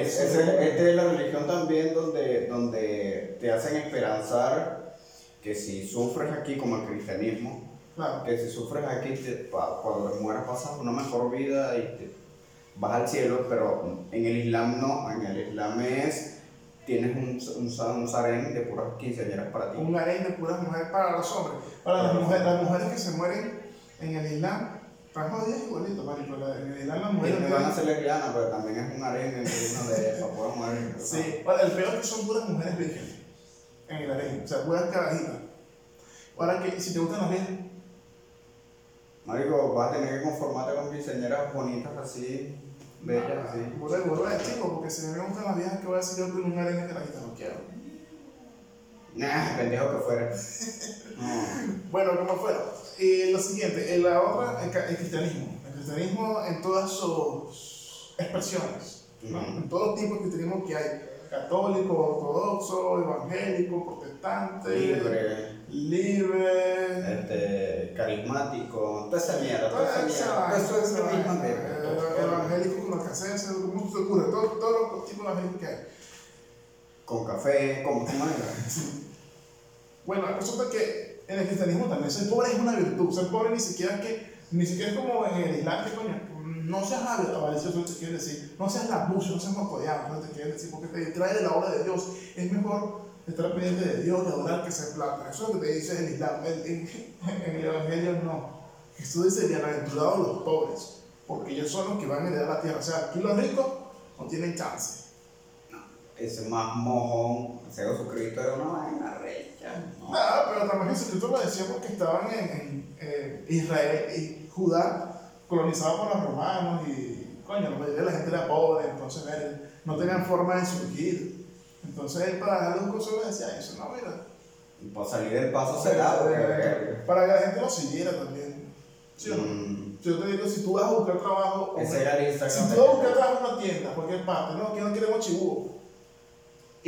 es, es, esta es la religión también donde, donde te hacen esperanzar que si sufres aquí como el cristianismo, Claro. que si sufres aquí, te, cuando te mueras pasas una mejor vida y te vas al cielo, pero en el Islam no, en el Islam es, tienes un, un, un sarén de puras quinceañeras para ti. Un harén de puras mujeres para los hombres. Para las mujeres, las mujeres que se mueren en el Islam, están jodidas igualito, marico. La- En el las Y mujeres. me van a ser lesbianas, pero también es un en uno de para puras mujeres. Sí, bueno, el peor es que son puras mujeres vírgenes en el harén, o sea, puras carajitas. Ahora que si te gustan las viejas, Marico, vas a tener que conformarte con quinceañeras bonitas así, bellas así. burro de chico, porque si me gustan las viejas, ¿qué voy a hacer yo con un harén de carajitas? No quiero. Nah, pendejo que fuera. No. Bueno, como fuera. Y lo siguiente, en la otra, el, el cristianismo. El cristianismo en todas sus expresiones, ¿no? Ujú. en todos los tipos de cristianismo que hay. Católico, ortodoxo, evangélico, protestante, Libre, libre, este, carismático, toda esa mierda, toda esa Toda mierda. es esa la misma vaina, mierda. eh, Evangélico con lo que hace, ¿cómo se te ocurre? Todo- Todos los tipos de evangélicos que hay. Con café, con tu manera. Bueno, resulta que en el cristianismo también ser pobre es una virtud. Ser pobre ni siquiera es que, ni siquiera como en el islam que coño, no seas avaricioso, te quiere decir, no seas labucho, no seas morcodeado, no te quiere decir, porque te distrae de la obra de Dios. Es mejor estar pendiente de Dios y adorar que ser plata. Eso es lo que te dice el islam. El- en el evangelio no. Jesús dice, bienaventurados los pobres, porque ellos son los que van a heredar la tierra. O sea, aquí los ricos no tienen chance. Ese más mojón, Jesucristo era una vaina recha. ¿no? Ah, pero también Jesucristo lo decía porque estaban en, en, eh, Israel y Judá colonizado por los romanos y, coño, la mayoría de la gente era pobre, entonces él, no tenían forma de surgir. Entonces él para darle un consejo le decía eso, no, mira. Y para salir del paso cerrado. Para que la gente lo siguiera también. Mm, Yo te digo, si tú vas a buscar trabajo, si tú vas a buscar trabajo en una tienda, cualquier parte, no, que no queremos chibúo.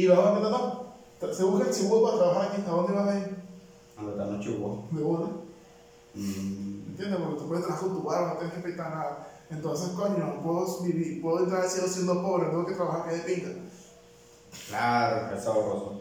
Y vas a meter, no, se busca el chibúo para trabajar aquí, ¿a dónde vas a ir? Están los chubos. De bola. Mm, ¿Entiendes? Porque tú puedes trabajar con tu barba, no tienes que pintar nada. Entonces, coño, puedo vivir, puedo entrar al cielo siendo pobre, no tengo que trabajar que de pinga. Claro, qué sabroso.